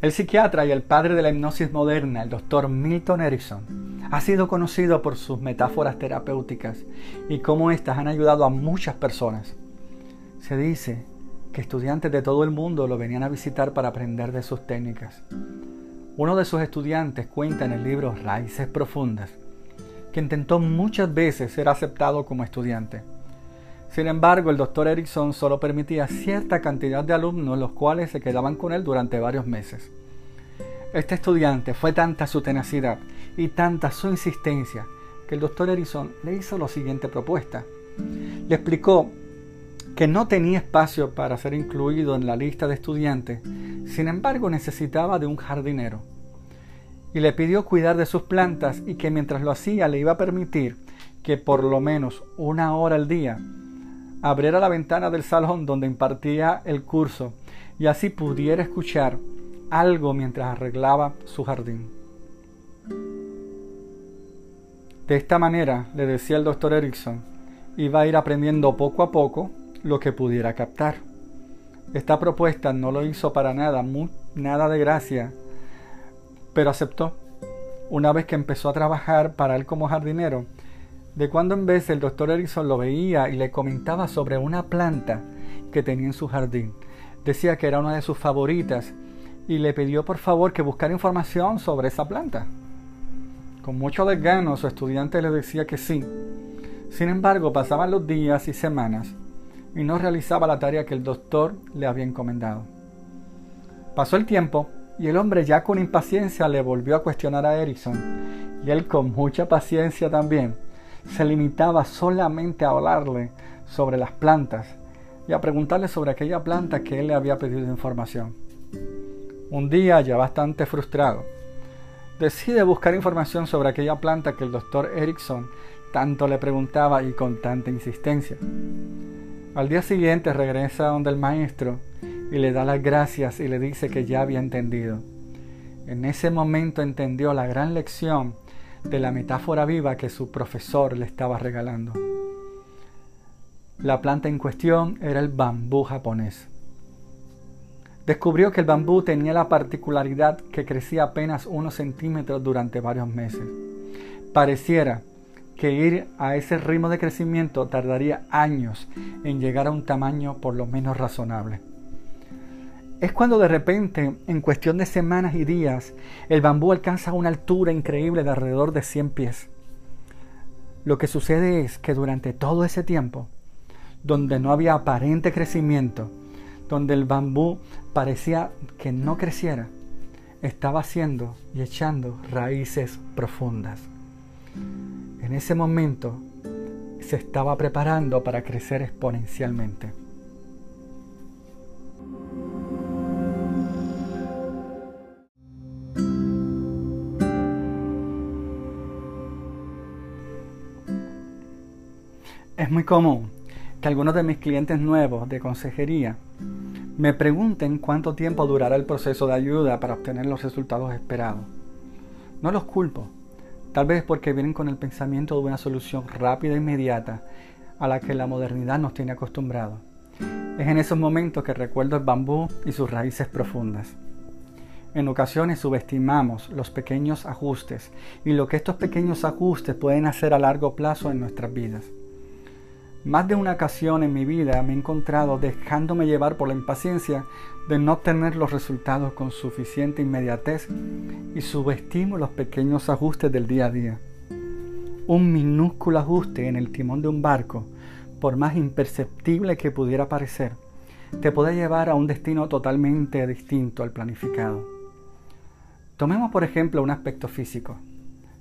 El psiquiatra y el padre de la hipnosis moderna, el doctor Milton Erickson, ha sido conocido por sus metáforas terapéuticas y cómo éstas han ayudado a muchas personas. Se dice que estudiantes de todo el mundo lo venían a visitar para aprender de sus técnicas. Uno de sus estudiantes cuenta en el libro Raíces Profundas que intentó muchas veces ser aceptado como estudiante. Sin embargo, el doctor Erickson solo permitía cierta cantidad de alumnos los cuales se quedaban con él durante varios meses. Este estudiante fue tanta su tenacidad y tanta su insistencia que el doctor Erickson le hizo la siguiente propuesta. Le explicó que no tenía espacio para ser incluido en la lista de estudiantes, sin embargo necesitaba de un jardinero. Y le pidió cuidar de sus plantas y que mientras lo hacía le iba a permitir que por lo menos una hora al día abriera la ventana del salón donde impartía el curso y así pudiera escuchar algo mientras arreglaba su jardín. De esta manera, le decía el doctor Erickson, iba a ir aprendiendo poco a poco lo que pudiera captar. Esta propuesta no lo hizo para nada, nada de gracia, pero aceptó. Una vez que empezó a trabajar para él como jardinero, de cuando en vez el doctor Erickson lo veía y le comentaba sobre una planta que tenía en su jardín. Decía que era una de sus favoritas y le pidió por favor que buscara información sobre esa planta. Con mucho desgano su estudiante le decía que sí. Sin embargo, pasaban los días y semanas y no realizaba la tarea que el doctor le había encomendado. Pasó el tiempo y el hombre ya con impaciencia le volvió a cuestionar a Erickson y él con mucha paciencia también se limitaba solamente a hablarle sobre las plantas y a preguntarle sobre aquella planta que él le había pedido información. Un día, ya bastante frustrado, decide buscar información sobre aquella planta que el doctor Erickson tanto le preguntaba y con tanta insistencia. Al día siguiente regresa donde el maestro y le da las gracias y le dice que ya había entendido. En ese momento entendió la gran lección de la metáfora viva que su profesor le estaba regalando. La planta en cuestión era el bambú japonés. Descubrió que el bambú tenía la particularidad que crecía apenas unos centímetros durante varios meses. Pareciera que ir a ese ritmo de crecimiento tardaría años en llegar a un tamaño por lo menos razonable es cuando de repente, en cuestión de semanas y días, el bambú alcanza una altura increíble de alrededor de 100 pies. Lo que sucede es que durante todo ese tiempo, donde no había aparente crecimiento, donde el bambú parecía que no creciera, estaba haciendo y echando raíces profundas. En ese momento se estaba preparando para crecer exponencialmente. Es muy común que algunos de mis clientes nuevos de consejería me pregunten cuánto tiempo durará el proceso de ayuda para obtener los resultados esperados. No los culpo, tal vez porque vienen con el pensamiento de una solución rápida e inmediata a la que la modernidad nos tiene acostumbrados. Es en esos momentos que recuerdo el bambú y sus raíces profundas. En ocasiones subestimamos los pequeños ajustes y lo que estos pequeños ajustes pueden hacer a largo plazo en nuestras vidas. Más de una ocasión en mi vida me he encontrado dejándome llevar por la impaciencia de no tener los resultados con suficiente inmediatez y subestimo los pequeños ajustes del día a día. Un minúsculo ajuste en el timón de un barco, por más imperceptible que pudiera parecer, te puede llevar a un destino totalmente distinto al planificado. Tomemos por ejemplo un aspecto físico.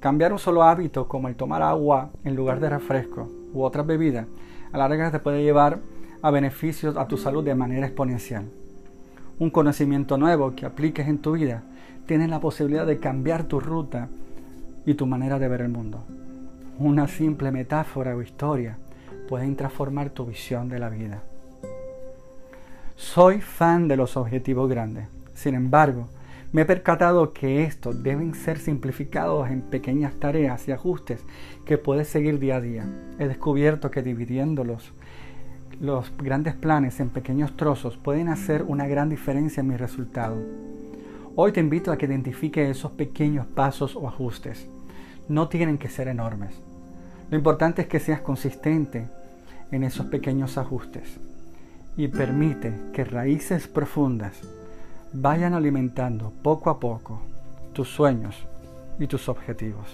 Cambiar un solo hábito como el tomar agua en lugar de refresco u otras bebidas, a la larga te puede llevar a beneficios a tu salud de manera exponencial. un conocimiento nuevo que apliques en tu vida, tienes la posibilidad de cambiar tu ruta y tu manera de ver el mundo. Una simple metáfora o historia pueden transformar tu visión de la vida. Soy fan de los objetivos grandes. Sin embargo, me he percatado que estos deben ser simplificados en pequeñas tareas y ajustes que puedes seguir día a día. He descubierto que dividiéndolos, los grandes planes en pequeños trozos pueden hacer una gran diferencia en mi resultado. Hoy te invito a que identifique esos pequeños pasos o ajustes. No tienen que ser enormes. Lo importante es que seas consistente en esos pequeños ajustes y permite que raíces profundas vayan alimentando poco a poco tus sueños y tus objetivos.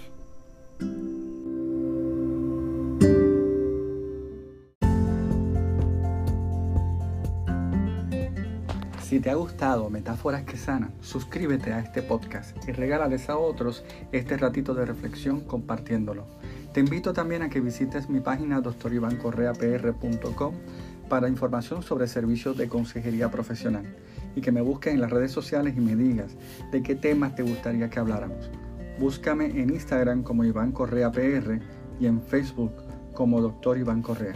Si te ha gustado Metáforas que Sanan, suscríbete a este podcast y regálales a otros este ratito de reflexión compartiéndolo. Te invito también a que visites mi página doctorivancorreapr.com para información sobre servicios de consejería profesional y que me busques en las redes sociales y me digas de qué temas te gustaría que habláramos. Búscame en Instagram como Iván Correa PR y en Facebook como Doctor Iván Correa.